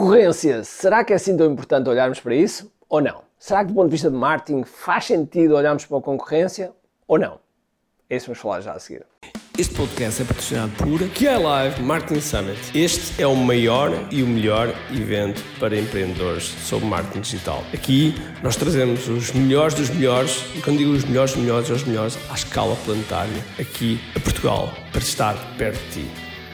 Concorrência, será que é assim tão importante olharmos para isso ou não? Será que do ponto de vista de marketing faz sentido olharmos para a concorrência ou não? É isso que vamos falar já a seguir. Este podcast é patrocinado por QI Live Marketing Summit. Este é o maior e o melhor evento para empreendedores sobre marketing digital. Aqui nós trazemos os melhores dos melhores, e quando digo os melhores dos melhores, os melhores à escala planetária, aqui a Portugal, para estar perto de ti.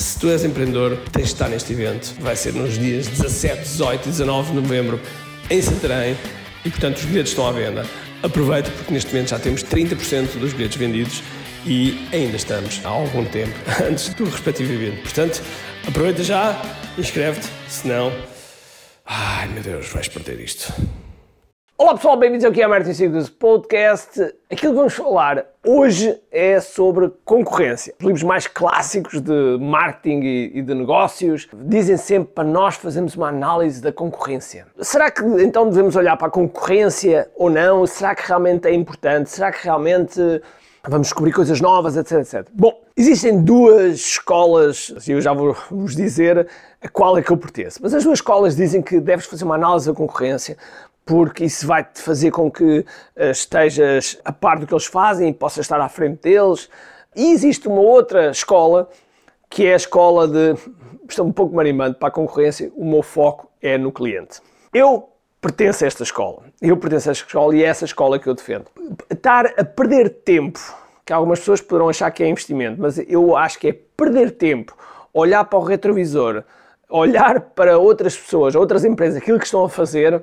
se tu és empreendedor, tens de estar neste evento. Vai ser nos dias 17, 18 e 19 de novembro em Santarém e, portanto, os bilhetes estão à venda. Aproveita porque neste momento já temos 30% dos bilhetes vendidos e ainda estamos há algum tempo antes do respectivo evento. Portanto, aproveita já, inscreve-te, senão. Ai meu Deus, vais perder isto. Olá pessoal, bem-vindos aqui ao Martin Sigos Podcast. Aquilo que vamos falar hoje é sobre concorrência. Os livros mais clássicos de marketing e de negócios dizem sempre para nós fazermos uma análise da concorrência. Será que então devemos olhar para a concorrência ou não? Será que realmente é importante? Será que realmente vamos descobrir coisas novas, etc, etc. Bom, existem duas escolas, e eu já vou vos dizer a qual é que eu pertenço, mas as duas escolas dizem que deves fazer uma análise da concorrência porque isso vai-te fazer com que eh, estejas a par do que eles fazem e possas estar à frente deles. E existe uma outra escola, que é a escola de. Estou um pouco marimbando para a concorrência, o meu foco é no cliente. Eu pertenço a esta escola. Eu pertenço a esta escola e é essa escola que eu defendo. Estar a perder tempo, que algumas pessoas poderão achar que é investimento, mas eu acho que é perder tempo, olhar para o retrovisor, olhar para outras pessoas, outras empresas, aquilo que estão a fazer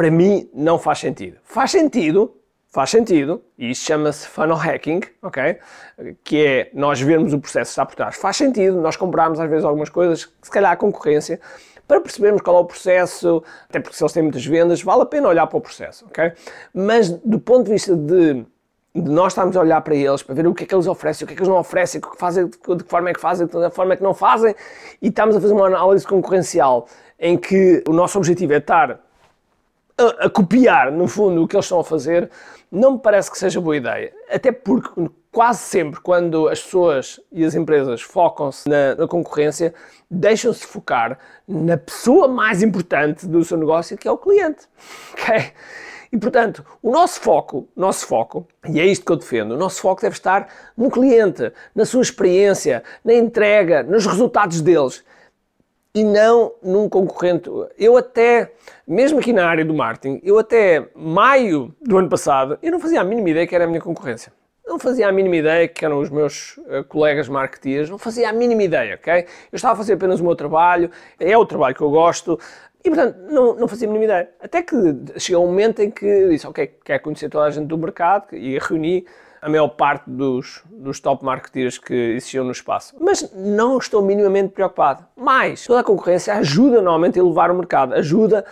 para mim não faz sentido. Faz sentido, faz sentido, e isso chama-se funnel hacking, ok? Que é nós vermos o processo está por trás. Faz sentido nós comprarmos às vezes algumas coisas, se calhar a concorrência, para percebermos qual é o processo, até porque se eles têm muitas vendas, vale a pena olhar para o processo, ok? Mas do ponto de vista de, de nós estarmos a olhar para eles, para ver o que é que eles oferecem, o que é que eles não oferecem, que fazem, de que forma é que fazem, de que forma é que não fazem, e estamos a fazer uma análise concorrencial em que o nosso objetivo é estar a, copiar, no fundo, o que eles estão a fazer, não me parece que seja boa ideia. Até porque quase sempre, quando as pessoas e as empresas focam-se na, na, concorrência, deixam-se focar na pessoa mais importante do seu negócio, que é o cliente. Okay? E portanto, o nosso foco, nosso foco, e é isto que eu defendo, o nosso foco deve estar no cliente, na sua experiência, na entrega, nos resultados deles e não num concorrente. Eu até, mesmo aqui na área do marketing, eu até maio do ano passado, eu não fazia a mínima ideia que era a minha concorrência. Não fazia a mínima ideia que eram os meus uh, colegas marketeers, não fazia a mínima ideia, ok? Eu estava a fazer apenas o meu trabalho, é o trabalho que eu gosto, e portanto não, não fazia a mínima ideia. Até que chegou um momento em que disse, ok, quero conhecer toda a gente do mercado, e reuni a maior parte dos, dos top marketeers que existiam no espaço. Mas não estou minimamente preocupado. Mais, toda a concorrência ajuda normalmente a elevar o mercado, ajuda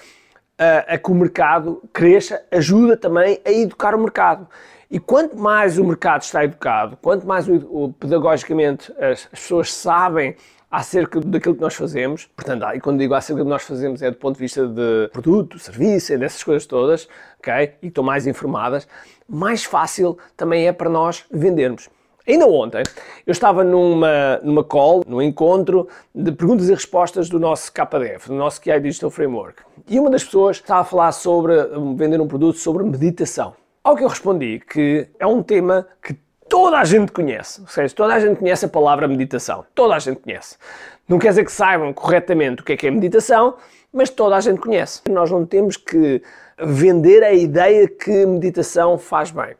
a, a que o mercado cresça, ajuda também a educar o mercado. E quanto mais o mercado está educado, quanto mais o, o, pedagogicamente as, as, pessoas sabem acerca daquilo que nós fazemos, portanto, e quando digo acerca do que nós fazemos é do ponto de vista de produto, serviço, é dessas coisas todas, ok? E estão mais informadas, mais fácil também é para nós vendermos. Ainda ontem eu estava numa, numa call, num encontro de perguntas e respostas do nosso KDF, do nosso QI Digital Framework. E uma das pessoas estava a falar sobre vender um produto sobre meditação. Ao que eu respondi que é um tema que toda a gente conhece. Ou seja, toda a gente conhece a palavra meditação. Toda a gente conhece. Não quer dizer que saibam corretamente o que é que é meditação, mas toda a gente conhece. Nós não temos que vender a ideia que meditação faz bem.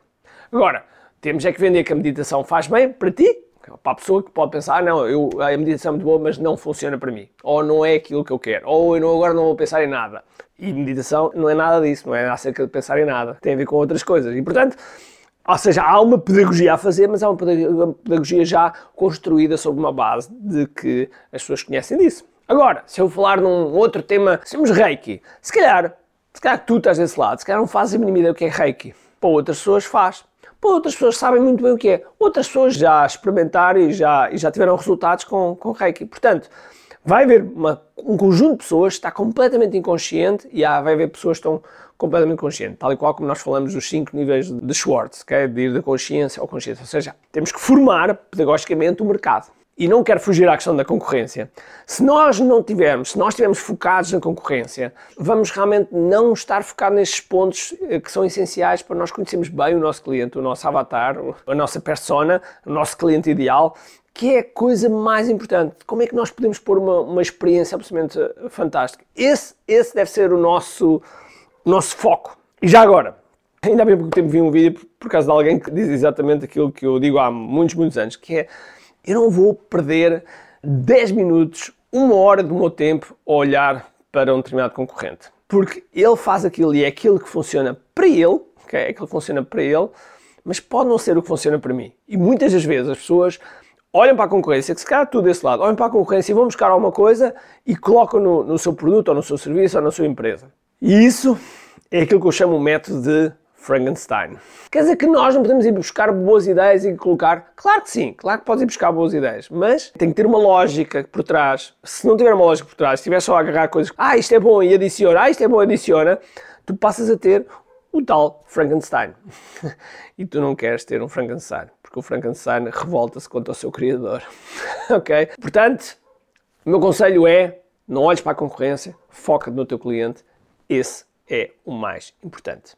Agora, temos é que vender que a meditação faz bem para ti, para a pessoa que pode pensar, ah, não, eu, a meditação é muito boa, mas não funciona para mim. Ou não é aquilo que eu quero. Ou eu não, agora não vou pensar em nada. E meditação não é nada disso, não é acerca de pensar em nada. Tem a ver com outras coisas. E, portanto, ou seja, há uma pedagogia a fazer, mas há uma pedagogia já construída sobre uma base de que as pessoas conhecem disso. Agora, se eu falar num outro tema, temos Reiki, se calhar, se calhar tu estás desse lado, se calhar não fazes a mínima ideia o que é Reiki. Para outras pessoas faz. Para outras pessoas sabem muito bem o que é. Outras pessoas já experimentaram e já, e já tiveram resultados com, com Reiki. Portanto, vai haver uma, um conjunto de pessoas que está completamente inconsciente e há, vai haver pessoas que estão completamente conscientes, tal e qual como nós falamos dos cinco níveis de Schwartz, okay? de ir da consciência ao consciência. Ou seja, temos que formar pedagogicamente o mercado. E não quero fugir à questão da concorrência. Se nós não tivermos, se nós estivermos focados na concorrência, vamos realmente não estar focados nesses pontos eh, que são essenciais para nós conhecermos bem o nosso cliente, o nosso avatar, a nossa persona, o nosso cliente ideal que é a coisa mais importante. Como é que nós podemos pôr uma, uma experiência absolutamente eh, fantástica? Esse, esse deve ser o nosso, nosso foco. E já agora, ainda há bem pouco tempo vi um vídeo por, por causa de alguém que diz exatamente aquilo que eu digo há muitos, muitos anos, que é, eu não vou perder 10 minutos, uma hora do meu tempo a olhar para um determinado concorrente. Porque ele faz aquilo e é aquilo que funciona para ele, okay? é aquilo que funciona para ele, mas pode não ser o que funciona para mim. E muitas das vezes as pessoas olham para a concorrência, que se calhar tudo desse lado, olham para a concorrência e vão buscar alguma coisa e colocam no, no seu produto, ou no seu serviço, ou na sua empresa. E isso é aquilo que eu chamo o método de Frankenstein. Quer dizer que nós não podemos ir buscar boas ideias e colocar. Claro que sim, claro que podes ir buscar boas ideias, mas tem que ter uma lógica por trás. Se não tiver uma lógica por trás, se estiver só a agarrar coisas, ah, isto é bom e adiciona, ah, isto é bom e adiciona, tu passas a ter o tal Frankenstein. e tu não queres ter um Frankenstein porque o Frankenstein revolta-se contra o seu criador. ok? Portanto, o meu conselho é: não olhes para a concorrência, foca no teu cliente, esse é o mais importante.